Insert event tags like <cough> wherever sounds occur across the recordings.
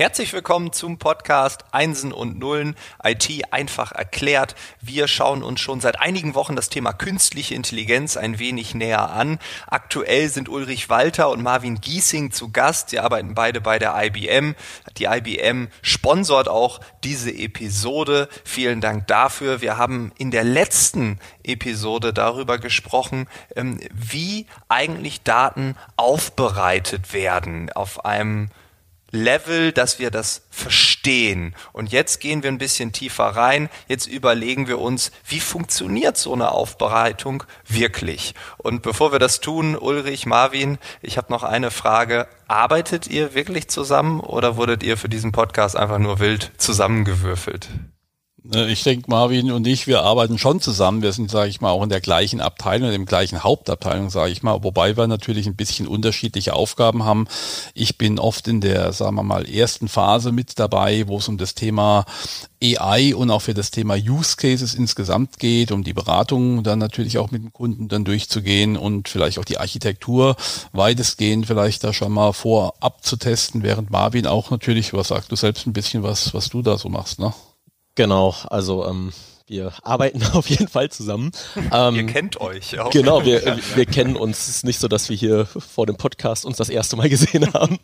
Herzlich willkommen zum Podcast Einsen und Nullen, IT einfach erklärt. Wir schauen uns schon seit einigen Wochen das Thema künstliche Intelligenz ein wenig näher an. Aktuell sind Ulrich Walter und Marvin Giesing zu Gast. Sie arbeiten beide bei der IBM. Die IBM sponsort auch diese Episode. Vielen Dank dafür. Wir haben in der letzten Episode darüber gesprochen, ähm, wie eigentlich Daten aufbereitet werden auf einem Level, dass wir das verstehen. Und jetzt gehen wir ein bisschen tiefer rein. Jetzt überlegen wir uns, wie funktioniert so eine Aufbereitung wirklich? Und bevor wir das tun, Ulrich, Marvin, ich habe noch eine Frage. Arbeitet ihr wirklich zusammen oder wurdet ihr für diesen Podcast einfach nur wild zusammengewürfelt? Äh, ich denke, Marvin und ich, wir arbeiten schon zusammen. Wir sind, sage ich mal, auch in der gleichen Abteilung, dem gleichen Hauptabteilung, sage ich mal, wobei wir natürlich ein bisschen unterschiedliche Aufgaben haben. Ich bin oft in der, sagen wir mal, ersten Phase mit dabei, wo es um das Thema AI und auch für das Thema Use Cases insgesamt geht, um die Beratung dann natürlich auch mit dem Kunden dann durchzugehen und vielleicht auch die Architektur weitestgehend vielleicht da schon mal vorab zu testen, während Marvin auch natürlich, was sagst du selbst ein bisschen, was, was du da so machst, ne? Genau, also ähm, wir arbeiten <laughs> auf jeden Fall zusammen. Ähm, Ihr kennt euch auch. Genau, wir, <laughs> wir kennen uns. Es ist nicht so, dass wir hier vor dem Podcast uns das erste Mal gesehen <laughs> haben.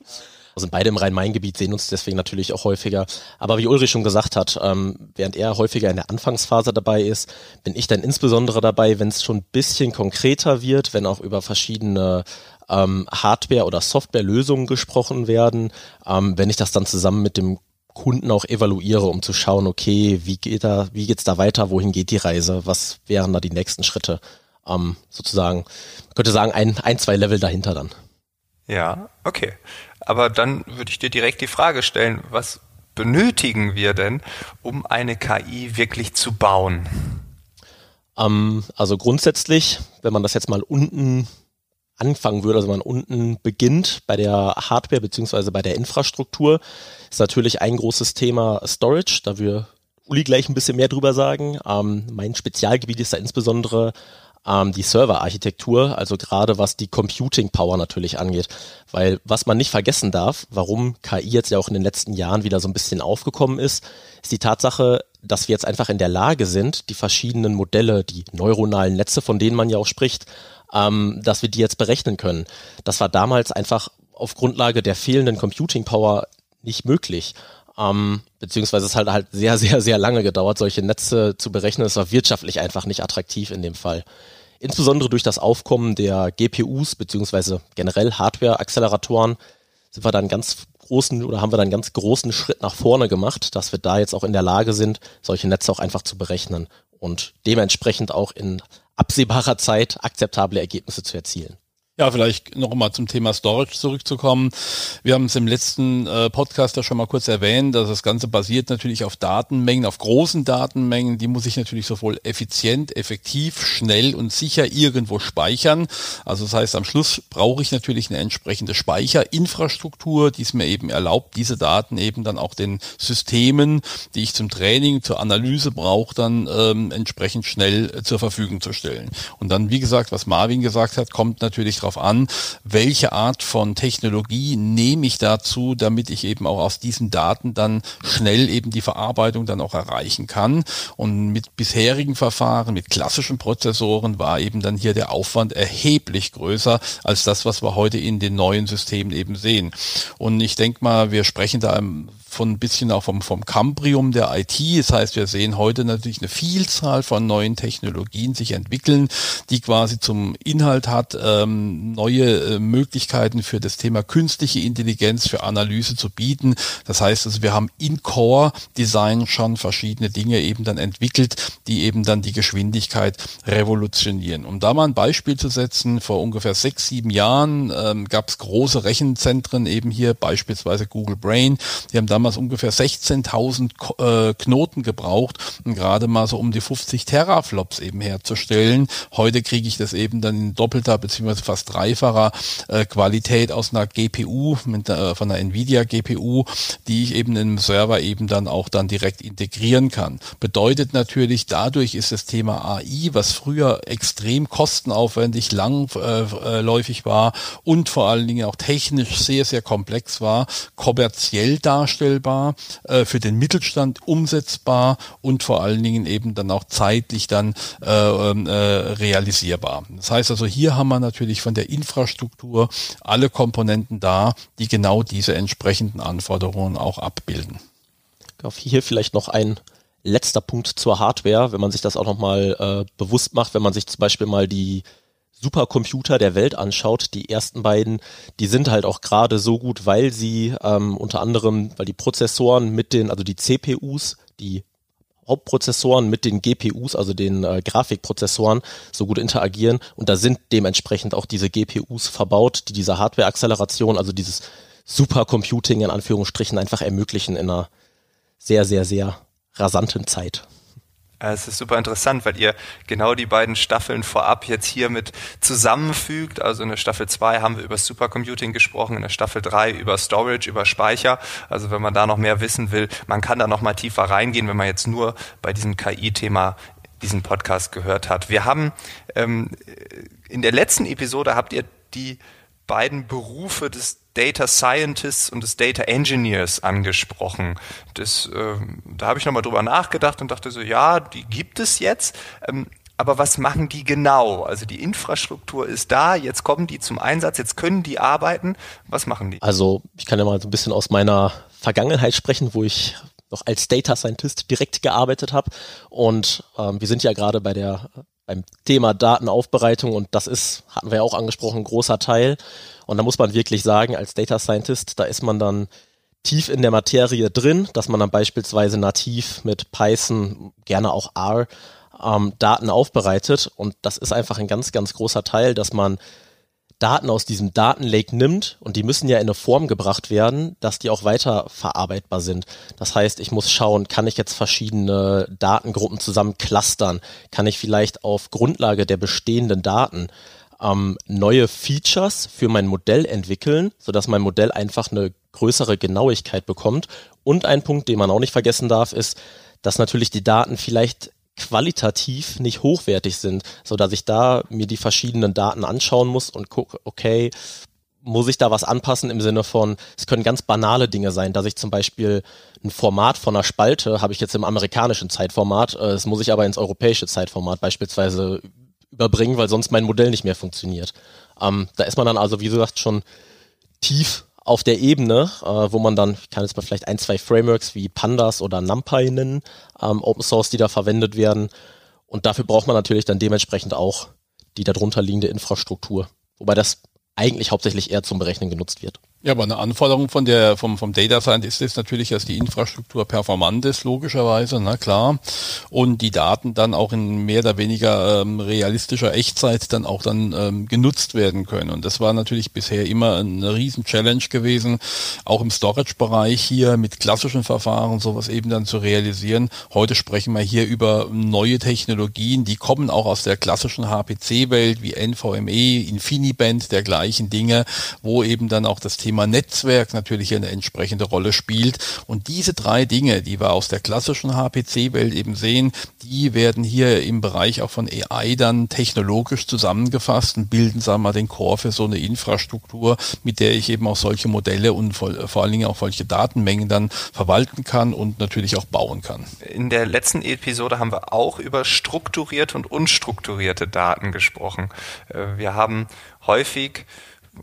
Wir sind beide im Rhein-Main-Gebiet, sehen uns deswegen natürlich auch häufiger. Aber wie Ulrich schon gesagt hat, ähm, während er häufiger in der Anfangsphase dabei ist, bin ich dann insbesondere dabei, wenn es schon ein bisschen konkreter wird, wenn auch über verschiedene ähm, Hardware- oder Softwarelösungen gesprochen werden, ähm, wenn ich das dann zusammen mit dem Kunden auch evaluiere, um zu schauen, okay, wie geht da, wie geht's da weiter, wohin geht die Reise, was wären da die nächsten Schritte, ähm, sozusagen, man könnte sagen, ein, ein, zwei Level dahinter dann. Ja, okay. Aber dann würde ich dir direkt die Frage stellen, was benötigen wir denn, um eine KI wirklich zu bauen? Ähm, also grundsätzlich, wenn man das jetzt mal unten anfangen würde, also man unten beginnt bei der Hardware beziehungsweise bei der Infrastruktur, ist natürlich ein großes Thema Storage. Da wir Uli gleich ein bisschen mehr drüber sagen. Ähm, mein Spezialgebiet ist da insbesondere ähm, die Serverarchitektur, also gerade was die Computing Power natürlich angeht. Weil was man nicht vergessen darf, warum KI jetzt ja auch in den letzten Jahren wieder so ein bisschen aufgekommen ist, ist die Tatsache, dass wir jetzt einfach in der Lage sind, die verschiedenen Modelle, die neuronalen Netze, von denen man ja auch spricht, ähm, dass wir die jetzt berechnen können. Das war damals einfach auf Grundlage der fehlenden Computing Power nicht möglich. Ähm, beziehungsweise es hat halt sehr, sehr, sehr lange gedauert, solche Netze zu berechnen. Es war wirtschaftlich einfach nicht attraktiv in dem Fall. Insbesondere durch das Aufkommen der GPUs beziehungsweise generell Hardware-Acceleratoren sind wir dann ganz großen oder haben wir dann ganz großen Schritt nach vorne gemacht, dass wir da jetzt auch in der Lage sind, solche Netze auch einfach zu berechnen und dementsprechend auch in absehbarer Zeit akzeptable Ergebnisse zu erzielen. Ja, vielleicht noch mal zum Thema Storage zurückzukommen. Wir haben es im letzten äh, Podcast ja schon mal kurz erwähnt, dass das Ganze basiert natürlich auf Datenmengen, auf großen Datenmengen. Die muss ich natürlich sowohl effizient, effektiv, schnell und sicher irgendwo speichern. Also das heißt, am Schluss brauche ich natürlich eine entsprechende Speicherinfrastruktur, die es mir eben erlaubt, diese Daten eben dann auch den Systemen, die ich zum Training, zur Analyse brauche, dann ähm, entsprechend schnell zur Verfügung zu stellen. Und dann, wie gesagt, was Marvin gesagt hat, kommt natürlich darauf an, welche Art von Technologie nehme ich dazu, damit ich eben auch aus diesen Daten dann schnell eben die Verarbeitung dann auch erreichen kann. Und mit bisherigen Verfahren, mit klassischen Prozessoren war eben dann hier der Aufwand erheblich größer als das, was wir heute in den neuen Systemen eben sehen. Und ich denke mal, wir sprechen da von ein bisschen auch vom, vom Cambrium der IT. Das heißt, wir sehen heute natürlich eine Vielzahl von neuen Technologien sich entwickeln, die quasi zum Inhalt hat, ähm, neue äh, Möglichkeiten für das Thema künstliche Intelligenz, für Analyse zu bieten. Das heißt also, wir haben in Core Design schon verschiedene Dinge eben dann entwickelt, die eben dann die Geschwindigkeit revolutionieren. Um da mal ein Beispiel zu setzen, vor ungefähr sechs, sieben Jahren ähm, gab es große Rechenzentren eben hier, beispielsweise Google Brain. Die haben damals damals ungefähr 16.000 äh, Knoten gebraucht, um gerade mal so um die 50 Teraflops eben herzustellen. Heute kriege ich das eben dann in doppelter beziehungsweise fast dreifacher äh, Qualität aus einer GPU, mit, äh, von einer Nvidia GPU, die ich eben im Server eben dann auch dann direkt integrieren kann. Bedeutet natürlich, dadurch ist das Thema AI, was früher extrem kostenaufwendig, langläufig äh, war und vor allen Dingen auch technisch sehr, sehr komplex war, kommerziell darstellbar, äh, für den Mittelstand umsetzbar und vor allen Dingen eben dann auch zeitlich dann äh, ähm, äh, realisierbar. Das heißt also, hier haben wir natürlich von der Infrastruktur alle Komponenten da, die genau diese entsprechenden Anforderungen auch abbilden. Hier vielleicht noch ein letzter Punkt zur Hardware, wenn man sich das auch nochmal äh, bewusst macht, wenn man sich zum Beispiel mal die Supercomputer der Welt anschaut, die ersten beiden, die sind halt auch gerade so gut, weil sie ähm, unter anderem, weil die Prozessoren mit den, also die CPUs, die Hauptprozessoren mit den GPUs, also den äh, Grafikprozessoren, so gut interagieren und da sind dementsprechend auch diese GPUs verbaut, die diese Hardware-Acceleration, also dieses Supercomputing in Anführungsstrichen einfach ermöglichen in einer sehr, sehr, sehr rasanten Zeit. Es ist super interessant, weil ihr genau die beiden Staffeln vorab jetzt hier mit zusammenfügt. Also in der Staffel 2 haben wir über Supercomputing gesprochen, in der Staffel 3 über Storage, über Speicher. Also wenn man da noch mehr wissen will, man kann da noch mal tiefer reingehen, wenn man jetzt nur bei diesem KI-Thema diesen Podcast gehört hat. Wir haben ähm, in der letzten Episode habt ihr die beiden Berufe des Data Scientists und des Data Engineers angesprochen. Das, äh, da habe ich nochmal drüber nachgedacht und dachte so, ja, die gibt es jetzt. Ähm, aber was machen die genau? Also die Infrastruktur ist da, jetzt kommen die zum Einsatz, jetzt können die arbeiten. Was machen die? Also ich kann ja mal so ein bisschen aus meiner Vergangenheit sprechen, wo ich noch als Data Scientist direkt gearbeitet habe. Und ähm, wir sind ja gerade bei der beim Thema Datenaufbereitung und das ist, hatten wir ja auch angesprochen, ein großer Teil. Und da muss man wirklich sagen, als Data Scientist, da ist man dann tief in der Materie drin, dass man dann beispielsweise nativ mit Python, gerne auch R, ähm, Daten aufbereitet. Und das ist einfach ein ganz, ganz großer Teil, dass man Daten aus diesem Datenlake nimmt und die müssen ja in eine Form gebracht werden, dass die auch weiter verarbeitbar sind. Das heißt, ich muss schauen, kann ich jetzt verschiedene Datengruppen zusammen clustern? Kann ich vielleicht auf Grundlage der bestehenden Daten ähm, neue Features für mein Modell entwickeln, sodass mein Modell einfach eine größere Genauigkeit bekommt? Und ein Punkt, den man auch nicht vergessen darf, ist, dass natürlich die Daten vielleicht qualitativ nicht hochwertig sind, so dass ich da mir die verschiedenen Daten anschauen muss und gucke, okay, muss ich da was anpassen im Sinne von, es können ganz banale Dinge sein, dass ich zum Beispiel ein Format von einer Spalte habe ich jetzt im amerikanischen Zeitformat, äh, das muss ich aber ins europäische Zeitformat beispielsweise überbringen, weil sonst mein Modell nicht mehr funktioniert. Ähm, da ist man dann also, wie gesagt, schon tief auf der Ebene, äh, wo man dann, ich kann jetzt mal vielleicht ein, zwei Frameworks wie Pandas oder NumPy nennen, ähm, Open Source, die da verwendet werden. Und dafür braucht man natürlich dann dementsprechend auch die darunter liegende Infrastruktur. Wobei das eigentlich hauptsächlich eher zum Berechnen genutzt wird. Ja, aber eine Anforderung von der, vom, vom Data Scientist ist natürlich, dass die Infrastruktur performant ist, logischerweise, na klar. Und die Daten dann auch in mehr oder weniger ähm, realistischer Echtzeit dann auch dann ähm, genutzt werden können. Und das war natürlich bisher immer eine riesen Challenge gewesen, auch im Storage-Bereich hier mit klassischen Verfahren sowas eben dann zu realisieren. Heute sprechen wir hier über neue Technologien, die kommen auch aus der klassischen HPC-Welt wie NVMe, Infiniband, dergleichen Dinge, wo eben dann auch das Thema Thema Netzwerk natürlich eine entsprechende Rolle spielt. Und diese drei Dinge, die wir aus der klassischen HPC-Welt eben sehen, die werden hier im Bereich auch von AI dann technologisch zusammengefasst und bilden, sagen wir mal, den Core für so eine Infrastruktur, mit der ich eben auch solche Modelle und vor, allen Dingen auch solche Datenmengen dann verwalten kann und natürlich auch bauen kann. In der letzten Episode haben wir auch über strukturierte und unstrukturierte Daten gesprochen. Äh, wir haben häufig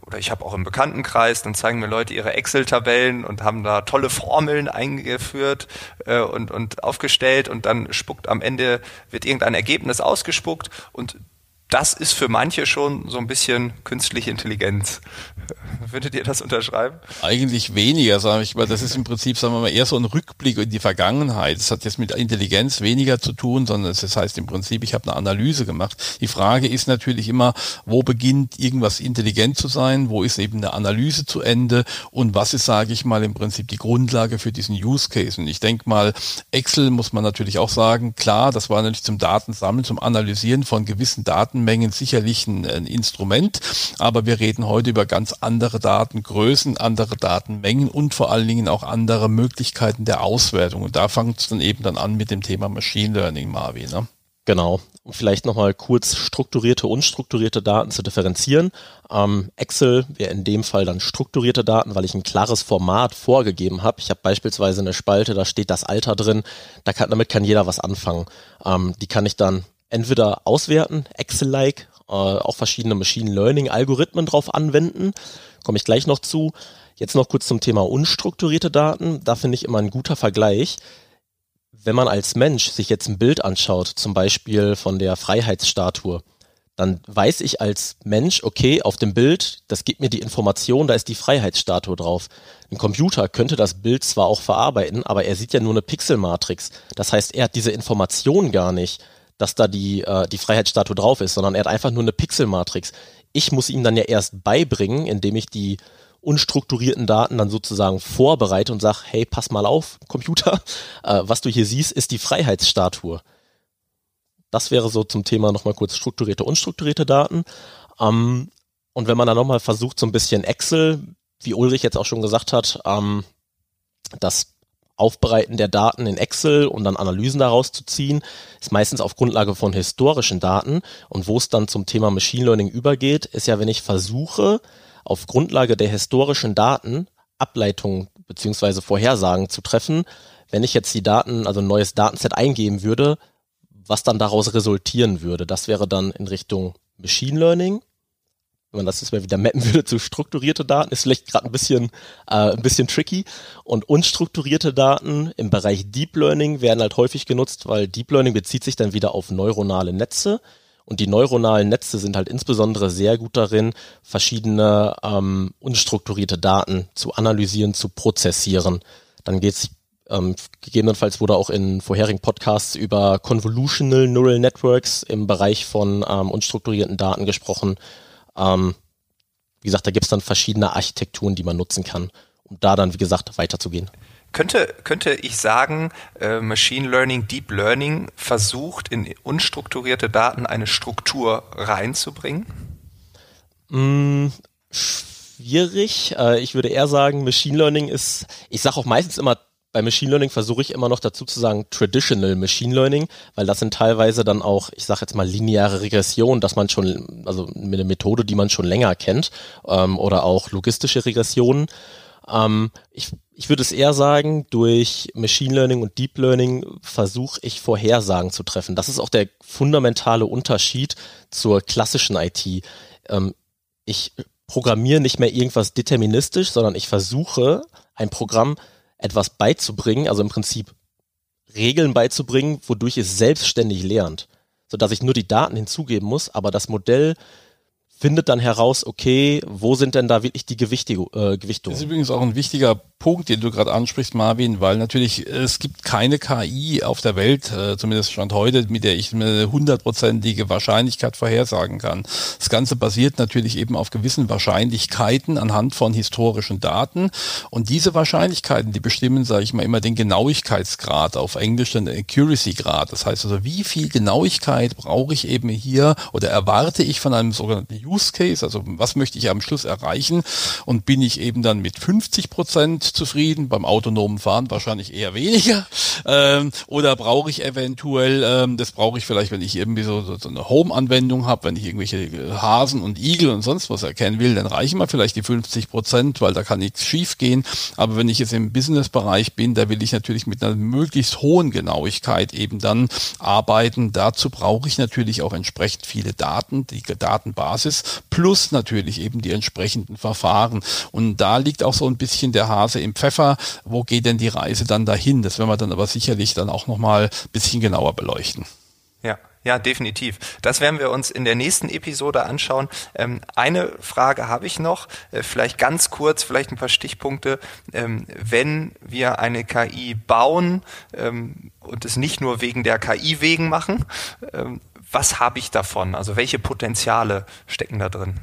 oder ich habe auch im Bekanntenkreis, dann zeigen mir Leute ihre Excel-Tabellen und haben da tolle Formeln eingeführt äh, und, und aufgestellt und dann spuckt am Ende, wird irgendein Ergebnis ausgespuckt und das ist für manche schon so ein bisschen künstliche Intelligenz. <laughs> Würdet ihr das unterschreiben? Eigentlich weniger, sage ich mal. Das ist im Prinzip, sagen wir mal, eher so ein Rückblick in die Vergangenheit. Das hat jetzt mit Intelligenz weniger zu tun, sondern das heißt im Prinzip, ich habe eine Analyse gemacht. Die Frage ist natürlich immer, wo beginnt irgendwas intelligent zu sein, wo ist eben eine Analyse zu Ende und was ist, sage ich mal, im Prinzip die Grundlage für diesen Use Case. Und ich denke mal, Excel muss man natürlich auch sagen, klar, das war natürlich zum Datensammeln, zum Analysieren von gewissen Datenmengen sicherlich ein, ein Instrument, aber wir reden heute über ganz andere Datengrößen, andere Datenmengen und vor allen Dingen auch andere Möglichkeiten der Auswertung. Und da fängt es dann eben dann an mit dem Thema Machine Learning, Marvin. Ne? Genau. Um vielleicht nochmal kurz strukturierte, unstrukturierte Daten zu differenzieren. Ähm, Excel wäre in dem Fall dann strukturierte Daten, weil ich ein klares Format vorgegeben habe. Ich habe beispielsweise eine Spalte, da steht das Alter drin. Da kann, damit kann jeder was anfangen. Ähm, die kann ich dann entweder auswerten, Excel-like, äh, auch verschiedene Machine Learning-Algorithmen drauf anwenden. Komme ich gleich noch zu. Jetzt noch kurz zum Thema unstrukturierte Daten. Da finde ich immer ein guter Vergleich. Wenn man als Mensch sich jetzt ein Bild anschaut, zum Beispiel von der Freiheitsstatue, dann weiß ich als Mensch, okay, auf dem Bild, das gibt mir die Information, da ist die Freiheitsstatue drauf. Ein Computer könnte das Bild zwar auch verarbeiten, aber er sieht ja nur eine Pixelmatrix. Das heißt, er hat diese Information gar nicht dass da die, äh, die Freiheitsstatue drauf ist, sondern er hat einfach nur eine Pixelmatrix. Ich muss ihm dann ja erst beibringen, indem ich die unstrukturierten Daten dann sozusagen vorbereite und sage, hey, pass mal auf, Computer, <laughs> äh, was du hier siehst, ist die Freiheitsstatue. Das wäre so zum Thema nochmal kurz strukturierte, unstrukturierte Daten. Ähm, und wenn man dann nochmal versucht, so ein bisschen Excel, wie Ulrich jetzt auch schon gesagt hat, ähm, das Aufbereiten der Daten in Excel und dann Analysen daraus zu ziehen, ist meistens auf Grundlage von historischen Daten. Und wo es dann zum Thema Machine Learning übergeht, ist ja, wenn ich versuche, auf Grundlage der historischen Daten Ableitungen beziehungsweise Vorhersagen zu treffen, wenn ich jetzt die Daten, also ein neues Datenset eingeben würde, was dann daraus resultieren würde. Das wäre dann in Richtung Machine Learning wenn man das jetzt mal wieder mappen würde zu strukturierte Daten, ist vielleicht gerade ein bisschen, äh, ein bisschen tricky. Und unstrukturierte Daten im Bereich Deep Learning werden halt häufig genutzt, weil Deep Learning bezieht sich dann wieder auf neuronale Netze. Und die neuronalen Netze sind halt insbesondere sehr gut darin, verschiedene ähm, unstrukturierte Daten zu analysieren, zu prozessieren. Dann geht's ähm, gegebenenfalls wurde auch in vorherigen Podcasts über Convolutional Neural Networks im Bereich von ähm, unstrukturierten Daten gesprochen. Ähm, wie gesagt, da gibt es dann verschiedene Architekturen, die man nutzen kann, um da dann, wie gesagt, weiterzugehen. Könnte, könnte ich sagen, äh, Machine Learning, Deep Learning versucht in unstrukturierte Daten eine Struktur reinzubringen? Mm, schwierig. Äh, ich würde eher sagen, Machine Learning ist, ich sage auch meistens immer bei Machine Learning versuche ich immer noch dazu zu sagen Traditional Machine Learning, weil das sind teilweise dann auch, ich sage jetzt mal lineare Regression, dass man schon, also mit einer Methode, die man schon länger kennt, ähm, oder auch logistische Regressionen. Ähm, ich, ich würde es eher sagen, durch Machine Learning und Deep Learning versuche ich Vorhersagen zu treffen. Das ist auch der fundamentale Unterschied zur klassischen IT. Ähm, ich programmiere nicht mehr irgendwas deterministisch, sondern ich versuche ein Programm etwas beizubringen, also im Prinzip Regeln beizubringen, wodurch es selbstständig lernt, sodass ich nur die Daten hinzugeben muss, aber das Modell findet dann heraus, okay, wo sind denn da wirklich die Gewichtung, äh, Gewichtungen? Das ist übrigens auch ein wichtiger Punkt, den du gerade ansprichst, Marvin, weil natürlich es gibt keine KI auf der Welt, äh, zumindest Stand heute, mit der ich eine hundertprozentige Wahrscheinlichkeit vorhersagen kann. Das Ganze basiert natürlich eben auf gewissen Wahrscheinlichkeiten anhand von historischen Daten und diese Wahrscheinlichkeiten, die bestimmen, sage ich mal, immer den Genauigkeitsgrad, auf Englisch den Accuracy-Grad. Das heißt also, wie viel Genauigkeit brauche ich eben hier oder erwarte ich von einem sogenannten Use Case, also was möchte ich am Schluss erreichen? Und bin ich eben dann mit 50 Prozent zufrieden, beim autonomen Fahren wahrscheinlich eher weniger. Ähm, oder brauche ich eventuell, ähm, das brauche ich vielleicht, wenn ich irgendwie so, so eine Home-Anwendung habe, wenn ich irgendwelche Hasen und Igel und sonst was erkennen will, dann reichen mir vielleicht die 50 Prozent, weil da kann nichts schief gehen, aber wenn ich jetzt im Business-Bereich bin, da will ich natürlich mit einer möglichst hohen Genauigkeit eben dann arbeiten, dazu brauche ich natürlich auch entsprechend viele Daten, die Datenbasis plus natürlich eben die entsprechenden Verfahren. Und da liegt auch so ein bisschen der Hase im Pfeffer. Wo geht denn die Reise dann dahin? Das werden wir dann aber sicherlich dann auch nochmal ein bisschen genauer beleuchten. Ja, Ja, definitiv. Das werden wir uns in der nächsten Episode anschauen. Ähm, eine Frage habe ich noch, äh, vielleicht ganz kurz, vielleicht ein paar Stichpunkte. Ähm, wenn wir eine KI bauen ähm, und es nicht nur wegen der KI wegen machen, ähm, was habe ich davon? Also welche Potenziale stecken da drin?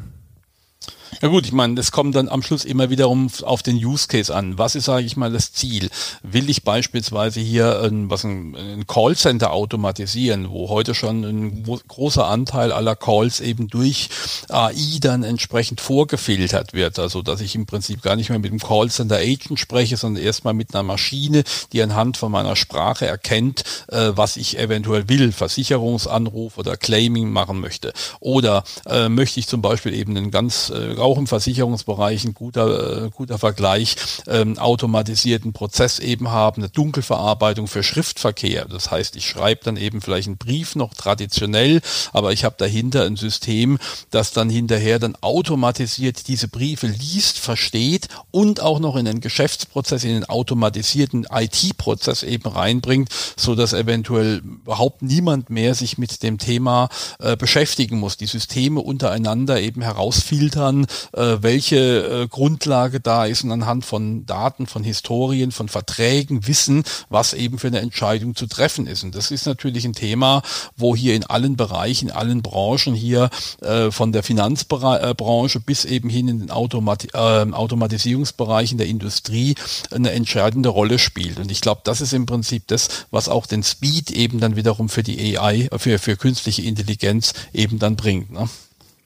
Ja gut, ich meine, das kommt dann am Schluss immer wiederum auf den Use Case an. Was ist, sage ich mal, das Ziel? Will ich beispielsweise hier ein, was ein, ein Callcenter automatisieren, wo heute schon ein großer Anteil aller Calls eben durch AI dann entsprechend vorgefiltert wird, also dass ich im Prinzip gar nicht mehr mit dem Callcenter Agent spreche, sondern erstmal mit einer Maschine, die anhand von meiner Sprache erkennt, äh, was ich eventuell will, Versicherungsanruf oder Claiming machen möchte. Oder äh, möchte ich zum Beispiel eben einen ganz äh, auch im Versicherungsbereich ein guter, äh, guter Vergleich, ähm, automatisierten Prozess eben haben, eine Dunkelverarbeitung für Schriftverkehr. Das heißt, ich schreibe dann eben vielleicht einen Brief noch traditionell, aber ich habe dahinter ein System, das dann hinterher dann automatisiert diese Briefe liest, versteht und auch noch in den Geschäftsprozess, in den automatisierten IT-Prozess eben reinbringt, so dass eventuell überhaupt niemand mehr sich mit dem Thema äh, beschäftigen muss. Die Systeme untereinander eben herausfiltern, äh, welche äh, Grundlage da ist und anhand von Daten, von Historien, von Verträgen wissen, was eben für eine Entscheidung zu treffen ist. Und das ist natürlich ein Thema, wo hier in allen Bereichen, in allen Branchen hier äh, von der Finanzbranche bis eben hin in den Automati äh, Automatisierungsbereichen der Industrie eine entscheidende Rolle spielt. Und ich glaube, das ist im Prinzip das, was auch den Speed eben dann wiederum für die AI, für, für künstliche Intelligenz eben dann bringt. Ne?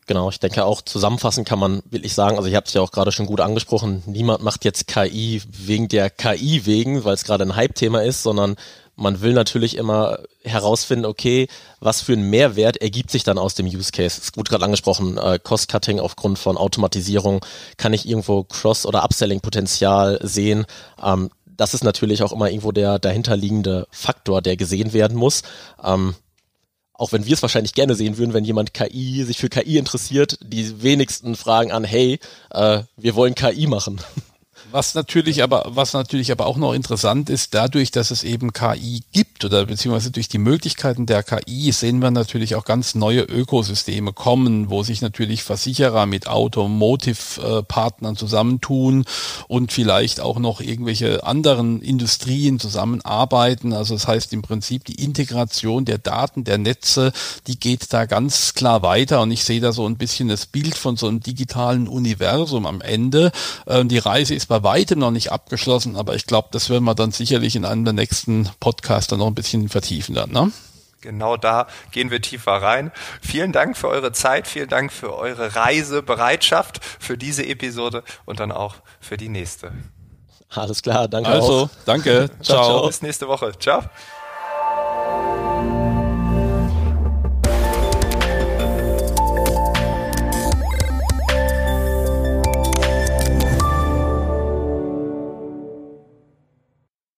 Genau, ich denke auch zusammenfassend kann man wirklich sagen, also ich habe es ja auch gerade schon gut angesprochen, niemand macht jetzt KI wegen der KI wegen, weil es gerade ein Hype-Thema ist, sondern man will natürlich immer herausfinden, okay, was für ein Mehrwert ergibt sich dann aus dem Use Case? Ist gut gerade angesprochen, äh, Cost-Cutting aufgrund von Automatisierung, kann ich irgendwo Cross- oder Upselling-Potenzial sehen? Ähm, das ist natürlich auch immer irgendwo der dahinterliegende Faktor, der gesehen werden muss. Ähm, auch wenn wir es wahrscheinlich gerne sehen würden, wenn jemand KI sich für KI interessiert, die wenigsten fragen an, hey, äh, wir wollen KI machen. Was natürlich aber, was natürlich aber auch noch interessant ist, dadurch, dass es eben KI gibt oder beziehungsweise durch die Möglichkeiten der KI sehen wir natürlich auch ganz neue Ökosysteme kommen, wo sich natürlich Versicherer mit Automotive-Partnern zusammentun und vielleicht auch noch irgendwelche anderen Industrien zusammenarbeiten. Also das heißt im Prinzip die Integration der Daten, der Netze, die geht da ganz klar weiter und ich sehe da so ein bisschen das Bild von so einem digitalen Universum am Ende. Äh, die Reise ist bei weitem noch nicht abgeschlossen, aber ich glaube, das werden wir dann sicherlich in einem der nächsten Podcasts dann noch ein bisschen vertiefen dann. Ne? Genau da gehen wir tiefer rein. Vielen Dank für eure Zeit, vielen Dank für eure Reisebereitschaft für diese Episode und dann auch für die nächste. Alles klar, danke also, auch. danke. <laughs> ciao. ciao. Bis nächste Woche. Ciao.